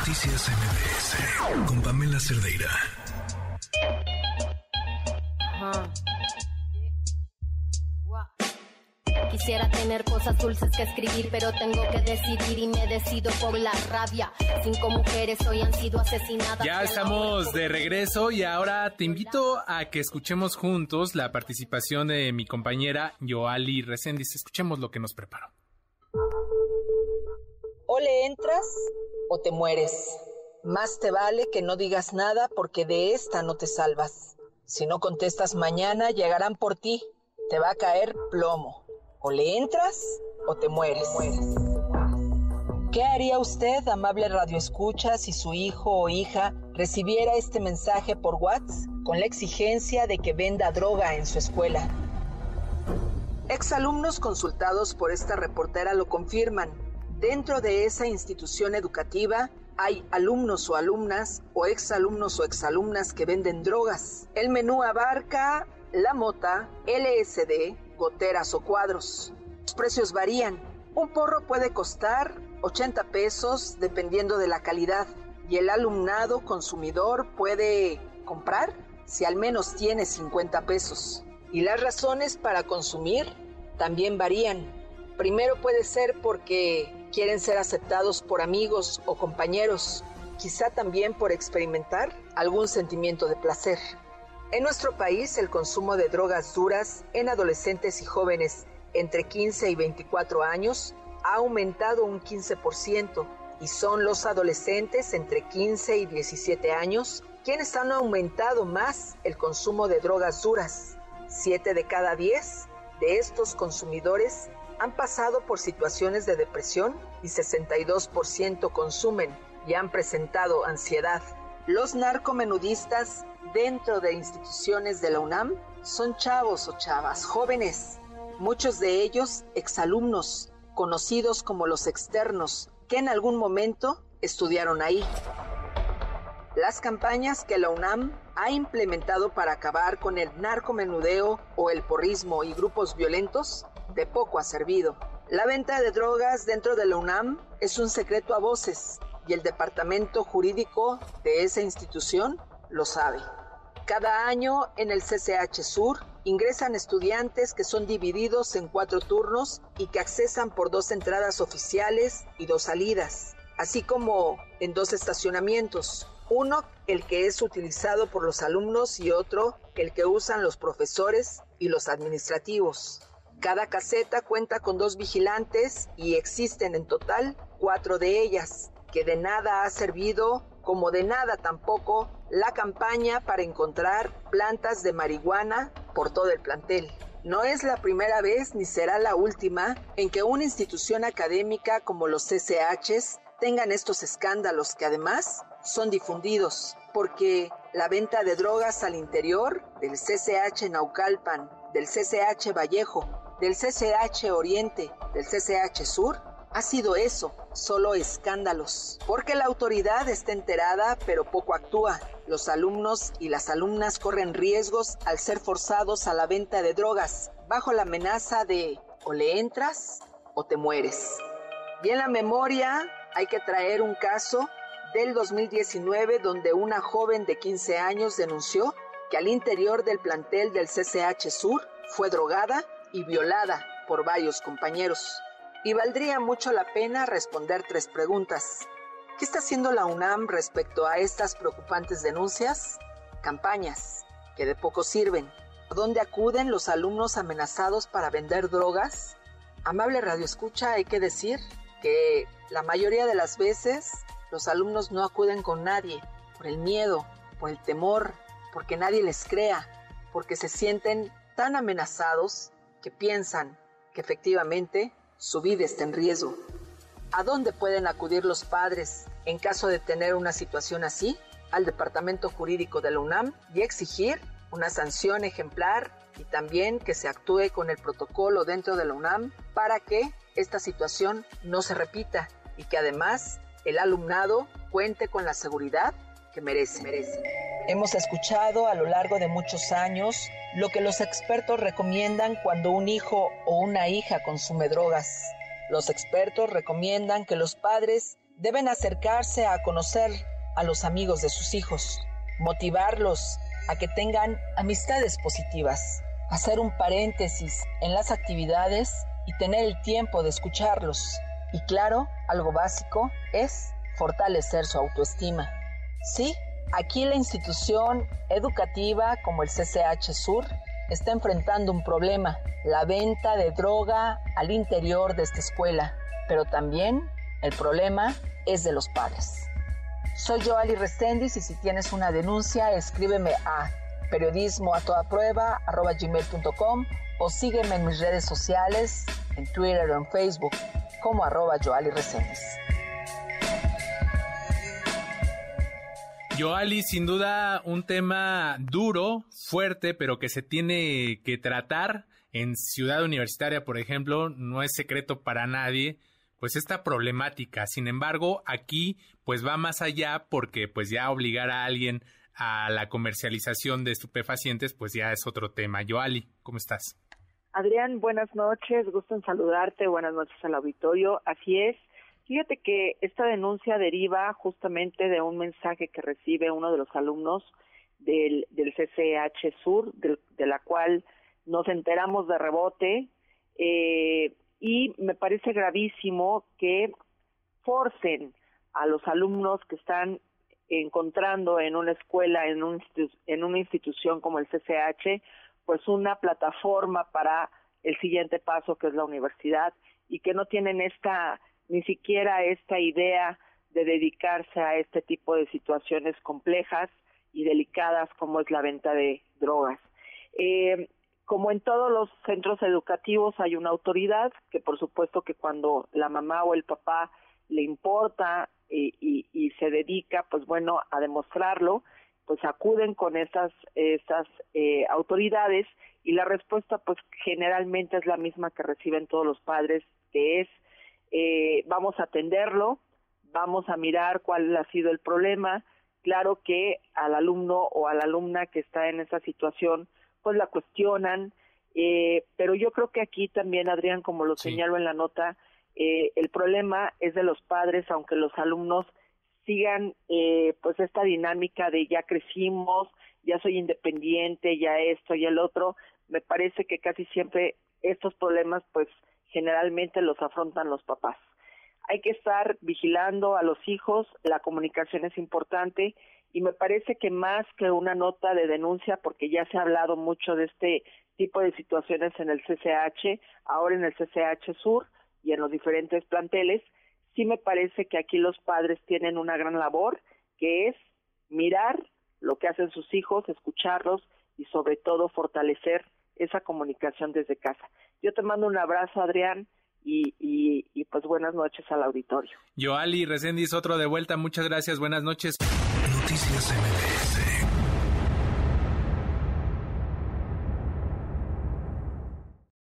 Noticias MBS con Pamela Cerdeira. Quisiera tener cosas dulces que escribir, pero tengo que decidir y me decido por la rabia. Cinco mujeres hoy han sido asesinadas. Ya estamos de regreso y ahora te invito a que escuchemos juntos la participación de mi compañera Yoali Reséndiz. Escuchemos lo que nos preparó. O le entras o te mueres. Más te vale que no digas nada porque de esta no te salvas. Si no contestas mañana, llegarán por ti. Te va a caer plomo. O le entras o te mueres. ¿Qué haría usted, amable radioescucha, si su hijo o hija recibiera este mensaje por WhatsApp con la exigencia de que venda droga en su escuela? Exalumnos consultados por esta reportera lo confirman. Dentro de esa institución educativa hay alumnos o alumnas o exalumnos o exalumnas que venden drogas. El menú abarca la mota, LSD, goteras o cuadros. Los precios varían. Un porro puede costar 80 pesos dependiendo de la calidad y el alumnado consumidor puede comprar si al menos tiene 50 pesos. Y las razones para consumir también varían. Primero puede ser porque quieren ser aceptados por amigos o compañeros, quizá también por experimentar algún sentimiento de placer. En nuestro país, el consumo de drogas duras en adolescentes y jóvenes entre 15 y 24 años ha aumentado un 15% y son los adolescentes entre 15 y 17 años quienes han aumentado más el consumo de drogas duras. Siete de cada 10 de estos consumidores han pasado por situaciones de depresión y 62% consumen y han presentado ansiedad. Los narcomenudistas dentro de instituciones de la UNAM son chavos o chavas, jóvenes, muchos de ellos exalumnos, conocidos como los externos, que en algún momento estudiaron ahí. Las campañas que la UNAM ha implementado para acabar con el narcomenudeo o el porrismo y grupos violentos de poco ha servido. La venta de drogas dentro de la UNAM es un secreto a voces y el departamento jurídico de esa institución lo sabe. Cada año en el CCH Sur ingresan estudiantes que son divididos en cuatro turnos y que accesan por dos entradas oficiales y dos salidas, así como en dos estacionamientos. Uno, el que es utilizado por los alumnos y otro, el que usan los profesores y los administrativos. Cada caseta cuenta con dos vigilantes y existen en total cuatro de ellas, que de nada ha servido como de nada tampoco la campaña para encontrar plantas de marihuana por todo el plantel. No es la primera vez ni será la última en que una institución académica como los CCHs tengan estos escándalos que además son difundidos, porque la venta de drogas al interior del CCH Naucalpan, del CCH Vallejo, del CCH Oriente, del CCH Sur, ha sido eso, solo escándalos. Porque la autoridad está enterada, pero poco actúa. Los alumnos y las alumnas corren riesgos al ser forzados a la venta de drogas, bajo la amenaza de o le entras o te mueres. Y en la memoria hay que traer un caso del 2019 donde una joven de 15 años denunció que al interior del plantel del CCH Sur fue drogada y violada por varios compañeros. Y valdría mucho la pena responder tres preguntas. ¿Qué está haciendo la UNAM respecto a estas preocupantes denuncias? Campañas, que de poco sirven. ¿A dónde acuden los alumnos amenazados para vender drogas? Amable Radio Escucha, hay que decir que la mayoría de las veces los alumnos no acuden con nadie por el miedo, por el temor, porque nadie les crea, porque se sienten tan amenazados que piensan que efectivamente su vida está en riesgo. ¿A dónde pueden acudir los padres en caso de tener una situación así? Al Departamento Jurídico de la UNAM y exigir una sanción ejemplar y también que se actúe con el protocolo dentro de la UNAM para que esta situación no se repita y que además el alumnado cuente con la seguridad que merece. Hemos escuchado a lo largo de muchos años lo que los expertos recomiendan cuando un hijo o una hija consume drogas. Los expertos recomiendan que los padres Deben acercarse a conocer a los amigos de sus hijos, motivarlos a que tengan amistades positivas, hacer un paréntesis en las actividades y tener el tiempo de escucharlos. Y claro, algo básico es fortalecer su autoestima. Sí, aquí la institución educativa como el CCH Sur está enfrentando un problema, la venta de droga al interior de esta escuela, pero también el problema es de los padres. Soy Joali Restendis y si tienes una denuncia, escríbeme a periodismo a toda prueba o sígueme en mis redes sociales, en Twitter o en Facebook como arroba Joali Restendis. Joali, sin duda un tema duro, fuerte, pero que se tiene que tratar en Ciudad Universitaria, por ejemplo, no es secreto para nadie pues esta problemática. Sin embargo, aquí pues va más allá porque pues ya obligar a alguien a la comercialización de estupefacientes pues ya es otro tema. Yoali, ¿cómo estás? Adrián, buenas noches, gusto en saludarte, buenas noches al auditorio. Así es, fíjate que esta denuncia deriva justamente de un mensaje que recibe uno de los alumnos del, CCH Sur, de la cual nos enteramos de rebote. Eh, y me parece gravísimo que forcen a los alumnos que están encontrando en una escuela, en, un en una institución como el CCH, pues una plataforma para el siguiente paso que es la universidad y que no tienen esta, ni siquiera esta idea de dedicarse a este tipo de situaciones complejas y delicadas como es la venta de drogas. Eh, como en todos los centros educativos hay una autoridad que por supuesto que cuando la mamá o el papá le importa y, se dedica, pues bueno, a demostrarlo, pues acuden con esas, esas eh, autoridades y la respuesta pues generalmente es la misma que reciben todos los padres, que es eh, vamos a atenderlo, vamos a mirar cuál ha sido el problema, claro que al alumno o a la alumna que está en esa situación pues la cuestionan, eh, pero yo creo que aquí también, Adrián, como lo señalo en la nota, eh, el problema es de los padres, aunque los alumnos sigan eh, pues esta dinámica de ya crecimos, ya soy independiente, ya esto y el otro, me parece que casi siempre estos problemas pues generalmente los afrontan los papás. Hay que estar vigilando a los hijos, la comunicación es importante y me parece que más que una nota de denuncia, porque ya se ha hablado mucho de este tipo de situaciones en el CCH, ahora en el CCH Sur y en los diferentes planteles, sí me parece que aquí los padres tienen una gran labor, que es mirar lo que hacen sus hijos, escucharlos y sobre todo fortalecer esa comunicación desde casa. Yo te mando un abrazo, Adrián, y, y, pues buenas noches al auditorio. Yoali Reséndiz, otro de vuelta, muchas gracias, buenas noches. Noticias MBS